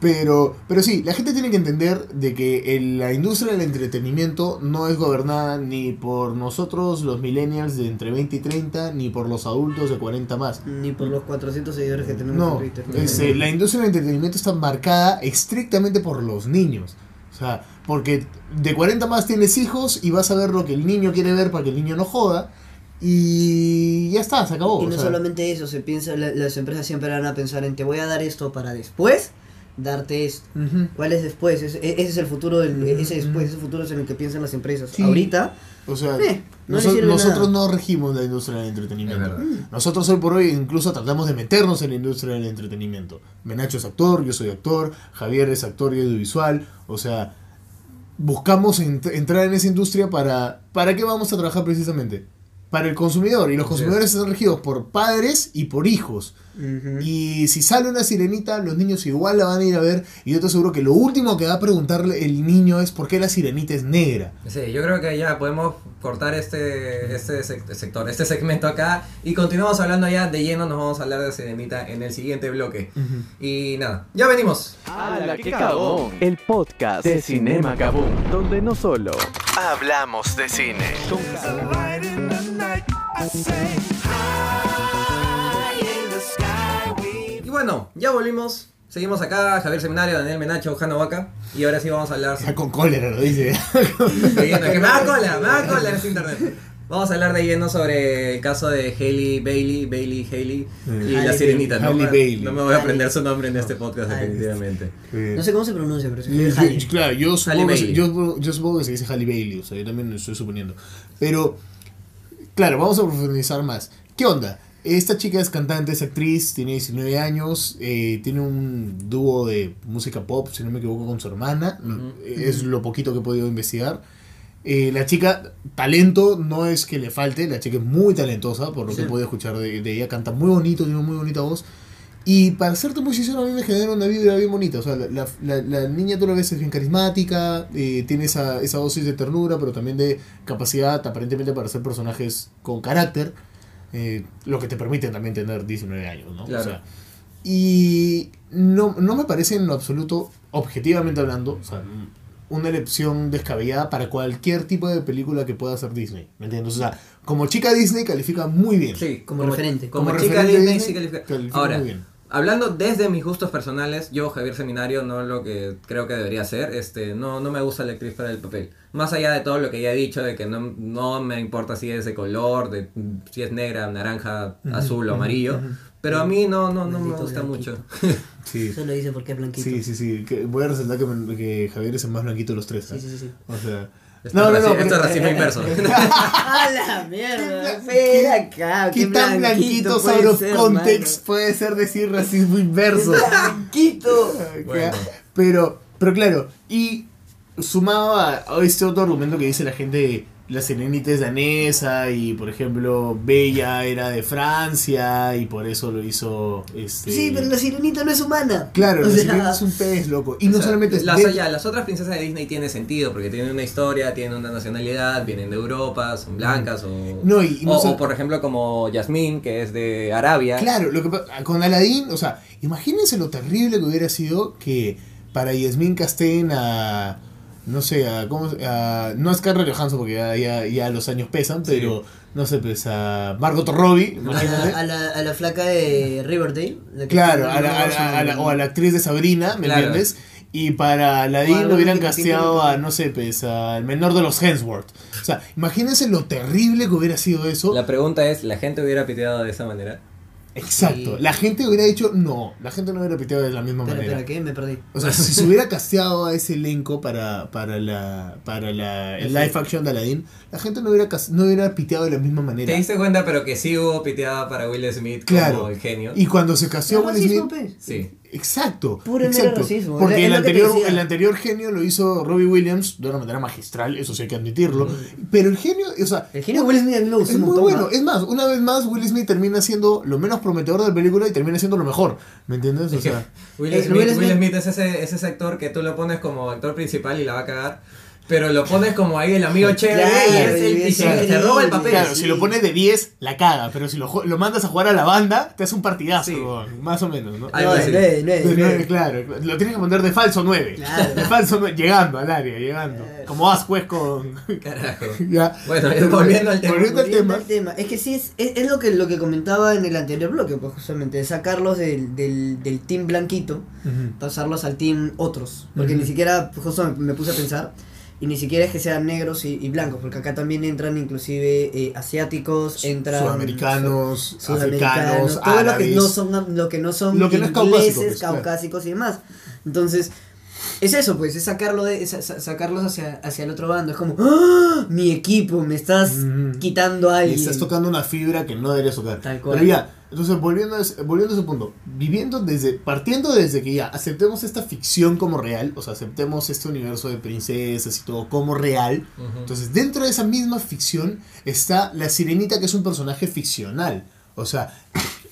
pero, pero sí, la gente tiene que entender de que el- la industria del entretenimiento no es gobernada ni por nosotros, los millennials de entre 20 y 30, ni por los adultos de 40 más. Ni por los 400 seguidores que tenemos No, en Twitter. es, eh, la industria del entretenimiento está marcada estrictamente por los niños. O sea, porque de 40 más tienes hijos y vas a ver lo que el niño quiere ver para que el niño no joda. Y ya está, se acabó. Y o no sea, solamente eso, se piensa, la- las empresas siempre van a pensar en te voy a dar esto para después darte esto. ujú. ¿Cuál es después? Ese, ese es el futuro, del, ese después, ese futuro es en el que piensan las empresas. Sí. Ahorita, O sea, Eh, no noso- nosotros nada. no regimos la industria del entretenimiento. Verdad. Nosotros hoy por hoy incluso tratamos de meternos en la industria del entretenimiento. Menacho es actor, yo soy actor, Javier es actor y audiovisual. O sea, buscamos ent- entrar en esa industria para... ¿Para qué vamos a trabajar precisamente? Para el consumidor. Y los consumidores están regidos por padres y por hijos. Y si sale una sirenita, los niños igual la van a ir a ver. Y yo te aseguro que lo último que va a preguntarle el niño es por qué la sirenita es negra. Sí, yo creo que ya podemos cortar este, este sec- sector, este segmento acá y continuamos hablando ya de lleno, nos vamos a hablar de Sirenita en el siguiente bloque. Y nada, ya venimos. ¡Hala, qué cagón! El podcast de Cinema Kaboom, donde no solo hablamos de cine. Y bueno, ya volvimos. Seguimos acá, Javier Seminario, Daniel Menacho, Jano Vaca. Y ahora sí vamos a hablar Ya con cólera lo dice. lleno. Que me da cola, me da cola en este internet. Vamos a hablar de lleno sobre el caso de Hailey Bailey, Bailey Haley y la Hailey sirenita. No, Hailey Bailey. no me voy a aprender su nombre en este podcast, Hailey. definitivamente. No sé cómo se pronuncia, pero yo- Halle. claro, yo supongo, que se, Bailey. yo, yo supongo que se dice Halle Bailey, o sea, yo también lo estoy suponiendo. Pero, claro, vamos a profundizar más. ¿Qué onda? Esta chica es cantante, es actriz, tiene 19 años, eh, tiene un dúo de música pop, si no me equivoco, con su hermana. Es lo poquito que he podido investigar. Eh, la chica, talento no es que le falte, la chica es muy talentosa, por lo que he podido escuchar de, de ella, canta muy bonito, tiene una muy bonita voz. Y para serte muy sincero, a mí me genera una vibra bien bonita. O sea, la, la, la- la niña tú la ves es bien carismática, eh, tiene esa, esa dosis de ternura, pero también de capacidad aparentemente para hacer personajes con carácter, eh, lo que te permite también tener 19 años, ¿no? Claro. O sea, y no, no me parece en lo absoluto, objetivamente hablando, o sea, una elección descabellada para cualquier tipo de película que pueda hacer Disney. ¿Me entiendes? O sea, como chica Disney califica muy bien. Sí, Como referente. Como, Como chica referente Disney, Disney, sí califica. califica Ahora, muy bien. Hablando desde mis gustos personales, yo, Javier Seminario, no lo que creo que debería ser, este, no, no me gusta la actriz para el papel. Más allá de todo lo que ya he dicho, de que no, no me importa si es de color, de si es negra, naranja, azul o amarillo, pero a mí no, no, no me gusta blanquito. mucho. Sí. Eso lo dice porque es blanquito. Sí, sí, sí. Que voy a resaltar que, me- que Javier es el más blanquito de los tres. Sí, sí, sí, sí. O sea. Esto es raci- esto es racismo inverso. ¡A la mierda! Espera acá, ¿Qué tan blanquito of ser, context mano? puede ser decir racismo inverso? ¡Blanquito! Bueno. Pero, pero claro, y sumado a, a este otro argumento que dice la gente, la sirenita es danesa y por ejemplo Bella era de Francia y por eso lo hizo este Sí, pero la sirenita no es humana. Claro, O la sea, sirenita es un pez, loco. Y no sea, solamente es las, de- ya, las otras princesas de Disney tienen sentido porque tienen una historia, tienen una nacionalidad, vienen de Europa, son blancas o, No, y- y no o, o, por ejemplo como Yasmín que es de Arabia. Claro, lo que con Aladdin, o sea, imagínense lo terrible que hubiera sido que para Yasmín Castén a no sé, a, ¿cómo, se- a no a Scarlett Johansson porque ya, ya, ya los años pesan, Sí. pero no sé, pues a Margot Robbie, A imagínate. la, a, la, a la flaca de Riverdale. la Claro, a la, a la- a la- o a la actriz de Sabrina, ¿me Claro. entiendes? Y para Aladdin O a lo hubieran casteado a, no sé, pues, al menor de los Hemsworth. O sea, imagínense lo terrible que hubiera sido eso. La pregunta es, ¿la gente hubiera piteado de esa manera? Exacto. La gente hubiera dicho, no, la gente no hubiera piteado de la misma manera. espera, ¿qué? Me perdí. O sea, si se hubiera casteado a ese elenco para, para, la, para la, el live action de Aladdin, la gente no hubiera, no hubiera piteado de la misma manera. ¿Te diste cuenta pero que sí hubo piteada para Will Smith Claro. como el genio? Y cuando se casteó a ¿Es Will Smith, pues? Sí. Exacto. Puro exacto. racismo. Porque Es el anterior, el anterior genio lo hizo Robbie Williams de una manera magistral, eso sí hay que admitirlo. Pero el genio, o sea. El genio de Will Smith a mí me gustó Es un muy montón, bueno. ¿no? Es más, una vez más, Will Smith termina siendo lo menos prometedor de la película y termina siendo lo mejor. ¿Me entiendes? O sea. Will Eh, Smith, Will Will Smith- Smith es ese, ese actor que tú lo pones como actor principal y la va a cagar. Pero lo pones como ahí el amigo chévere y Claro, es el y y es se, te increíble. roba el papel. Claro, sí. si lo pones de 10, la caga. Pero si lo, lo mandas a jugar a la banda, te hace un partidazo, Sí. más o menos, ¿no? Ay, No, pues de sí. nueve, nueve, De nueve. nueve, claro, lo tienes que poner de falso 9. Claro. De falso 9, llegando al área, llegando. Como as pues con. Carajo. ya. Bueno, volviendo al tema. Volviendo al tema. Es que sí, es, es, es lo, que, lo que comentaba en el anterior bloque, pues justamente, de sacarlos del, del, del team blanquito, pasarlos al team otros. Porque ni siquiera, pues, justo me, me puse a pensar, y ni siquiera es que sean negros y, y blancos, porque acá también entran inclusive eh, asiáticos, entran Sudamericanos, su- africanos, todo lo que no son, lo que no son Lo que no es ingleses, caucásico, pues, claro. caucásicos y demás. Entonces, es eso, pues, es sacarlo de, es sa- sa- sacarlos hacia, hacia el otro bando. Es como, ¡Ah! mi equipo, me estás Ujú. quitando a Y alguien. estás tocando una fibra que no deberías tocar. Tal cual. Pero ya, entonces volviendo a, ese, volviendo a ese punto, viviendo desde, partiendo desde que ya aceptemos esta ficción como real, o sea, aceptemos este universo de princesas y todo como real, entonces dentro de esa misma ficción está la sirenita que es un personaje ficcional. O sea,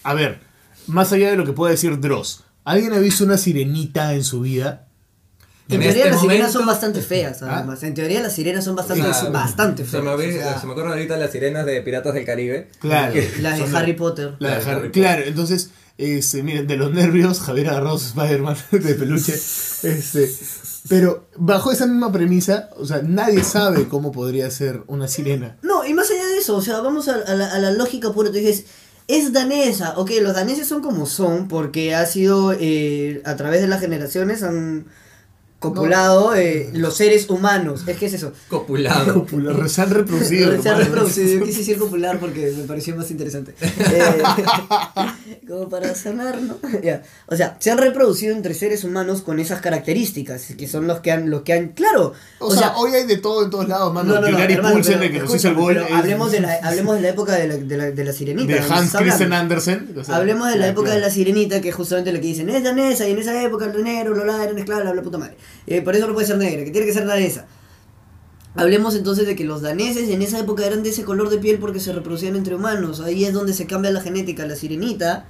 a ver, más allá de lo que puede decir Dross, ¿alguien ha visto una sirenita en su vida? En En teoría este las sirenas son bastante feas, ¿Ah? además. En teoría las sirenas son bastante, Claro. bastante Se feas. me, olvida- o sea, se me ocurren ahorita las sirenas de Piratas del Caribe. Claro. las de Son Harry Potter. La de Harry- Harry claro, entonces, este, miren, de los nervios, Javier agarró su Spider-Man de peluche. Este, pero bajo esa misma premisa, o sea, nadie sabe cómo podría ser una sirena. No, y más allá de eso, o sea, vamos a, a la, a la lógica pura. Tú dices, es danesa. Ok, los daneses son como son porque ha sido, eh, a través de las generaciones han copulado eh, los seres humanos. Es que es eso. Copulado. Popular, se han reproducido. Se ha hermano. reproducido. Yo quise decir popular porque me pareció más interesante. Eh, como para sanar, ¿no? O sea, se han reproducido entre seres humanos con esas características, que son los que han, los que han, claro. O, sea, hoy hay de todo en todos lados, mano. no, no, no, hermano, pero el que nos hizo el gol. pero es- hablemos, de la, hablemos de la época de la, de la, de la sirenita. de Hans Christian. Andersen. o sea, Hablemos de la claro, época de la sirenita, que es justamente lo que dicen, es danesa, y en esa época los negros, los eran esclavos, la, la puta madre. Eh, por eso no puede ser negra, que tiene que ser danesa. Hablemos entonces de que los daneses en esa época eran de ese color de piel porque se reproducían entre humanos. Ahí es donde se cambia la genética. La sirenita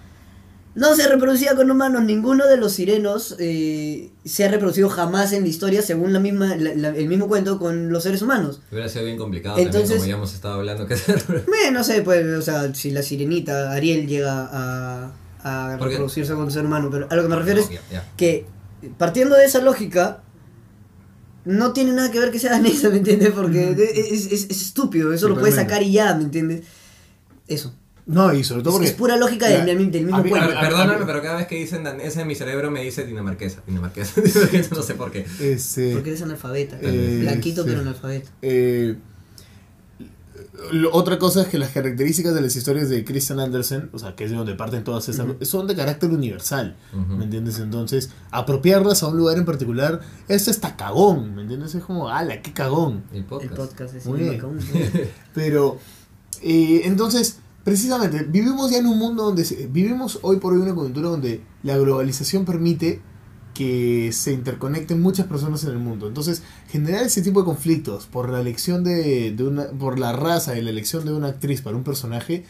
no se reproducía con humanos. Ninguno de los sirenos eh, se ha reproducido jamás en la historia, según la misma, la- la- el mismo cuento, con los seres humanos. Hubiera sido bien complicado Entonces- también, como ya hemos estado hablando. Que Eh, no sé, pues, o sea, si la sirenita, Ariel, llega a, reproducirse con un ser humano. Pero a lo que me refiero es que, partiendo de esa lógica, no tiene nada que ver que sea danesa, ¿me entiendes? Porque es, es- es estúpido, eso lo puedes sacar y ya, ¿me entiendes? Eso. No, y sobre todo Es, porque. es pura lógica del, del mismo a mí- cuento. a- a- Perdóname, pero cada vez que dicen danesa en mi cerebro me dice dinamarquesa. Dinamarquesa. Dinamarquesa, no sé por qué. Este, Porque eres analfabeta. Eh, Blanquito, pero analfabeta. Eh, lo- otra cosa es que las características de las historias de Christian Andersen, o sea, que es de donde parten todas esas, son de carácter universal. ¿me entiendes? Entonces, apropiarlas a un lugar en particular, eso está cagón, ¿me entiendes? Es como, ala, qué cagón. El podcast. El podcast es Muy bien. Común. Pero, eh, entonces, precisamente, vivimos ya en un mundo donde, se- vivimos hoy por hoy una coyuntura donde la globalización permite que se interconecten muchas personas en el mundo. Entonces, generar ese tipo de conflictos por la elección de, de una, por la raza y la elección de una actriz para un personaje,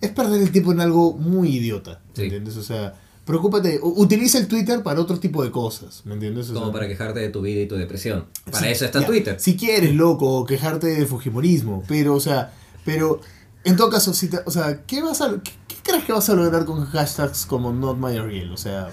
es perder el tiempo en algo muy idiota. ¿Me Sí. entiendes? O sea, preocúpate, utiliza el Twitter para otro tipo de cosas, ¿me entiendes? O Como sea, para quejarte de tu vida y tu depresión. Para Sí, eso está ya, Twitter. Si quieres, loco, quejarte del fujimorismo, pero, o sea, pero, en todo caso, si te- o sea, ¿qué vas a, qué, qué crees que vas a lograr con hashtags como Not My? O sea,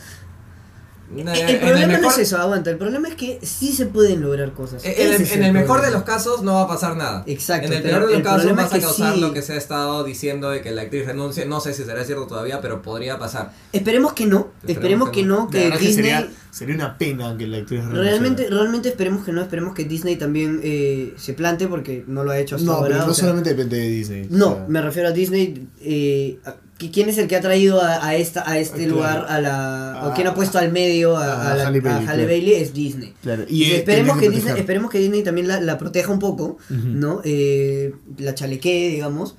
Eh, El, problema no mejor- es eso, aguanta. El problema es que sí se pueden lograr cosas. Eh, En, el, mejor de los casos no va a pasar nada. Exacto, En el peor de los casos problema vas es a que causar sí. lo que se ha estado diciendo de que la actriz renuncie. No sé si será cierto todavía, pero podría pasar. Esperemos que no. Esperemos Esperemos que que no. Que Disney. sería, sería una pena que la actriz renunciara. Realmente, realmente esperemos que no, esperemos que Disney también eh, se plante porque no lo ha hecho hasta No, ahora. pero no o sea, solamente depende de Disney. no, o sea, me refiero a Disney. Eh, a- ¿Quién es el que ha traído a, a esta, a este Claro. lugar a la. o A- quién ha puesto al medio a, a a la- Halle a Bailey, Halle claro. Bailey? Es Disney. Claro, Y eh, esperemos, que. Disney, esperemos que Disney también la, la proteja un poco, Ujú. ¿no? Eh, la chalequee, digamos.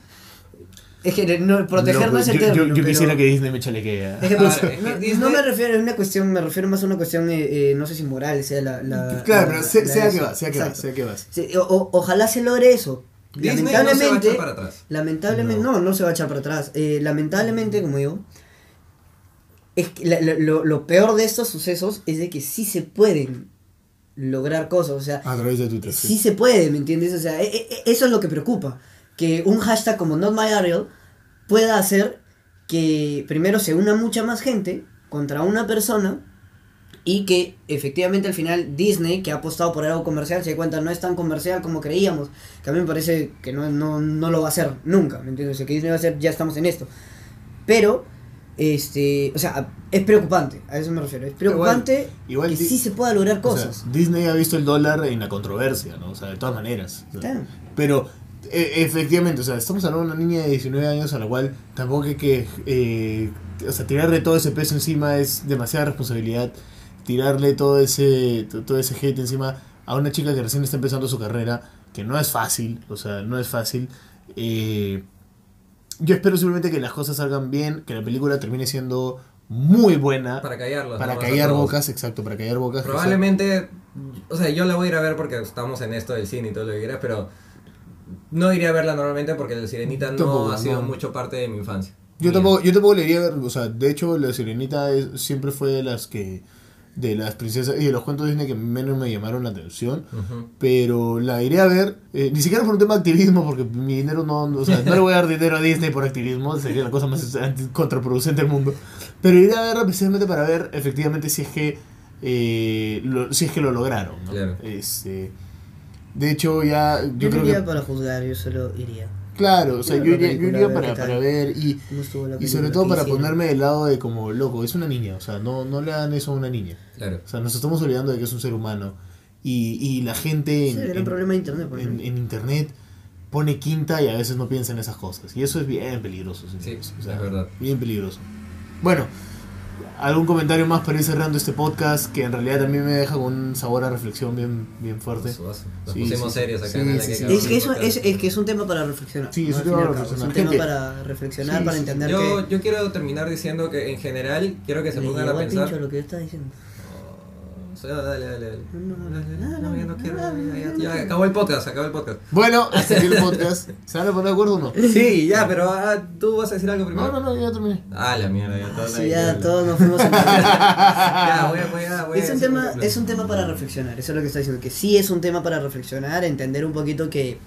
Es que no, proteger no es el yo, yo- término. yo pero- quisiera que Disney me chalequea. Es que, A pues, es que no, Disney- no me refiero a una cuestión, me refiero más a una cuestión, eh, eh, no sé si moral, sea la... la Claro, la- pero sé, la- sea que va, sea que va, sea que vas. O- ojalá se logre eso. Disney no se va a lamentablemente, echar para atrás. lamentablemente, No. no. no, se va a echar para atrás. Eh, lamentablemente, como digo, es que la- la- lo, lo peor de estos sucesos es de que sí se pueden lograr cosas, o sea, A través de Twitter. sí Sí. se puede, ¿me entiendes? O sea, e- e- eso es lo que preocupa, que un hashtag como Not My Ariel pueda hacer que primero se una mucha más gente contra una persona y que efectivamente al final Disney, que ha apostado por algo comercial, se da cuenta no es tan comercial como creíamos, que a mí me parece que no, no, no lo va a hacer nunca, ¿me entiendes? O sea, que Disney va a hacer, ya estamos en esto. Pero, este, o sea, es preocupante, a eso me refiero, es preocupante igual que Di- sí se pueda lograr O sea, cosas. Disney ha visto el dólar en la controversia, ¿no? O sea, de todas maneras. O sea, Claro. Pero, e- efectivamente, o sea, estamos hablando de una niña de 19 años a la cual tampoco hay que. eh, o sea, tirarle todo ese peso encima es demasiada responsabilidad. Tirarle todo ese, to- todo ese hate encima a una chica que recién está empezando su carrera, que no es fácil, o sea, no es fácil. Eh, yo espero simplemente que las cosas salgan bien, que la película termine siendo muy buena. Para callarlos. Para callar bocas, exacto, para callar bocas. Probablemente, o sea, yo la voy a ir a ver porque estamos en esto del cine y todo lo que quieras, pero no iría a verla normalmente porque la sirenita no Tampoco, ha sido no. mucho parte de mi infancia. Yo tampoco, yo tampoco le iría a ver, o sea, de hecho la sirenita es- siempre fue de las que, de las princesas y de los cuentos Disney que menos me llamaron la atención, pero la iré a ver, eh, ni siquiera por un tema de activismo, porque mi dinero no, o sea, no le voy a dar dinero a Disney por activismo, sería la cosa más contraproducente del mundo, pero iré a verla precisamente para ver efectivamente si es que, eh, lo, si es que lo lograron, ¿no? Claro. Este, de hecho ya, yo, Yo no creo iría que, para juzgar, yo solo iría. Claro, o sea, Yo iría, yo iría para, para ver y... ¿Cómo estuvo la Y sobre todo ¿Qué para ponerme del lado de como, loco, es una niña, o sea, no, no le hagan eso a una niña. Claro. O sea, nos estamos olvidando de que es un ser humano. Y, y la gente Sí, en, en- problema de internet, por en- internet pone quinta y a veces no piensa en esas cosas. Y eso es bien peligroso, Sí. O es sea, verdad. Bien peligroso. Bueno, algún comentario más para ir cerrando este podcast que en realidad también me deja con un sabor a reflexión bien, bien fuerte. Nos Sí, pusimos sí. serios acá Sí, en sí, que Es que, eso, es, es que es un tema para reflexionar. Sí, ¿no? es un Al tema para reflexionar. Es un tema para reflexionar, para entender Yo, que... yo quiero terminar diciendo que en general quiero que se pongan a pensar. lo que yo estaba diciendo. Dale, dale, dale. No, no, Dale, no, no, no, ya no no, quiero. no, ya, no, ya, no. acabó el podcast, acabó el podcast. Bueno, hasta aquí el podcast. ¿Se van a poner de acuerdo o no? Sí, ya, pero ah, tú vas a decir algo primero. No, no, no, ya terminé. Ah, la mierda, ya todo Sí, ya todos nos fuimos a Ya, voy a, voy a, es un tema es un tema para reflexionar eso es lo que está diciendo que sí es un tema para reflexionar entender un poquito que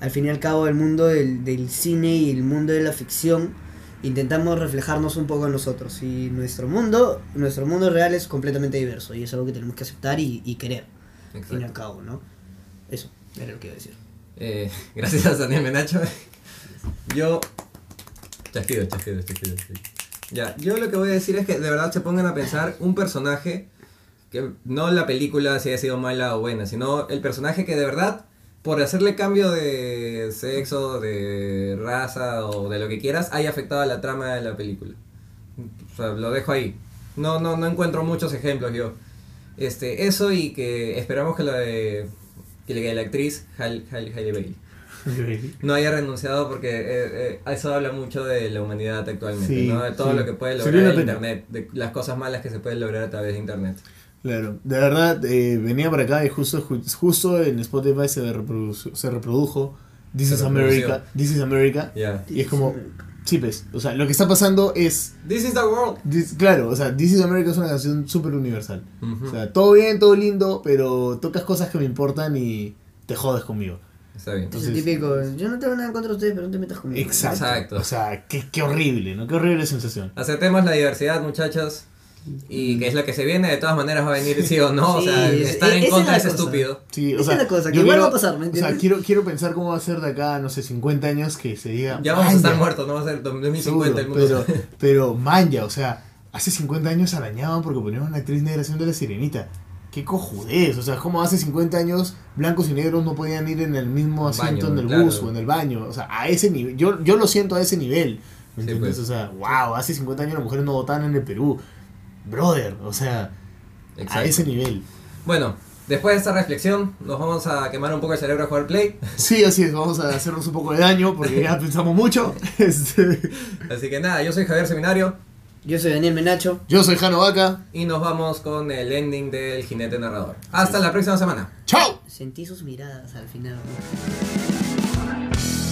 al fin y al cabo el mundo del, del cine y el mundo de la ficción intentamos reflejarnos un poco en nosotros y nuestro mundo nuestro mundo real es completamente diverso y es algo que tenemos que aceptar y, y querer al fin y al cabo no eso era lo que iba a decir Eh, gracias a Daniel Menacho. Yo. Chasquido, chasquido, chasquido. chasquido. Ya, yo lo que voy a decir es que de verdad se pongan a pensar un personaje que no la película si haya sido mala o buena, sino el personaje que de verdad, por hacerle cambio de sexo, de raza o de lo que quieras, haya afectado a la trama de la película. O sea, lo dejo ahí. No, no, no encuentro muchos ejemplos yo. Este, eso y que esperamos que la de que la, que la actriz Halle, Halle, Halle Bailey no haya renunciado porque eh, eh, eso habla mucho de la humanidad actualmente, Sí, ¿no? De todo sí. lo que puede lograr el internet, de las cosas malas que se pueden lograr a través de internet. Claro, de verdad, eh, venía para acá y justo, ju- justo en Spotify se reprodujo, se reprodujo This Se is. America, This is America, y es como, sí, pues, o sea, lo que está pasando es, This is the world. this- claro, o sea, This is America es una canción súper universal. O sea, todo bien, todo lindo, pero tocas cosas que me importan y te jodes conmigo. Está bien. Entonces- típico yo no tengo nada contra de ustedes pero no te metas conmigo Exacto. Exacto. O sea, qué, qué horrible, ¿no? Qué horrible sensación. Aceptemos la diversidad, muchachos. Y que es lo que se viene, de todas maneras va a venir sí o no. o Sí, sea, es- estar en esa es contra la es cosa. estúpido. Sí, o Esa sea, es la cosa, que yo igual va a quiero- pasar, ¿me O sea, entiendes? quiero, quiero pensar cómo va a ser de acá, no sé, 50 años que se diga. Ya vamos a estar "Manja". muertos, no va a ser 2050 Seguro, el mundo. pero, pero manja, o sea, hace 50 años arañaban porque ponían una actriz negra haciendo la sirenita. Qué cojudez, o sea, como hace 50 años blancos y negros no podían ir en el mismo asiento Baño, en el claro. bus o en el baño, o sea, a ese nivel, yo, yo lo siento a ese nivel, ¿me Sí, entiendes? pues. O sea, wow, hace 50 años las mujeres no votaban en el Perú, brother, o sea, a ese nivel. Bueno, Después de esta reflexión, nos vamos a quemar un poco el cerebro a jugar Play. Sí, así es, vamos a hacernos un poco de daño porque ya pensamos mucho. Este, Así que nada, yo soy Javier Seminario Yo soy Daniel Menacho. Yo soy Jano Vaca. y nos vamos con el ending del jinete narrador. Hasta la próxima semana. ¡Chao! Sentí sus miradas al final. ¿no?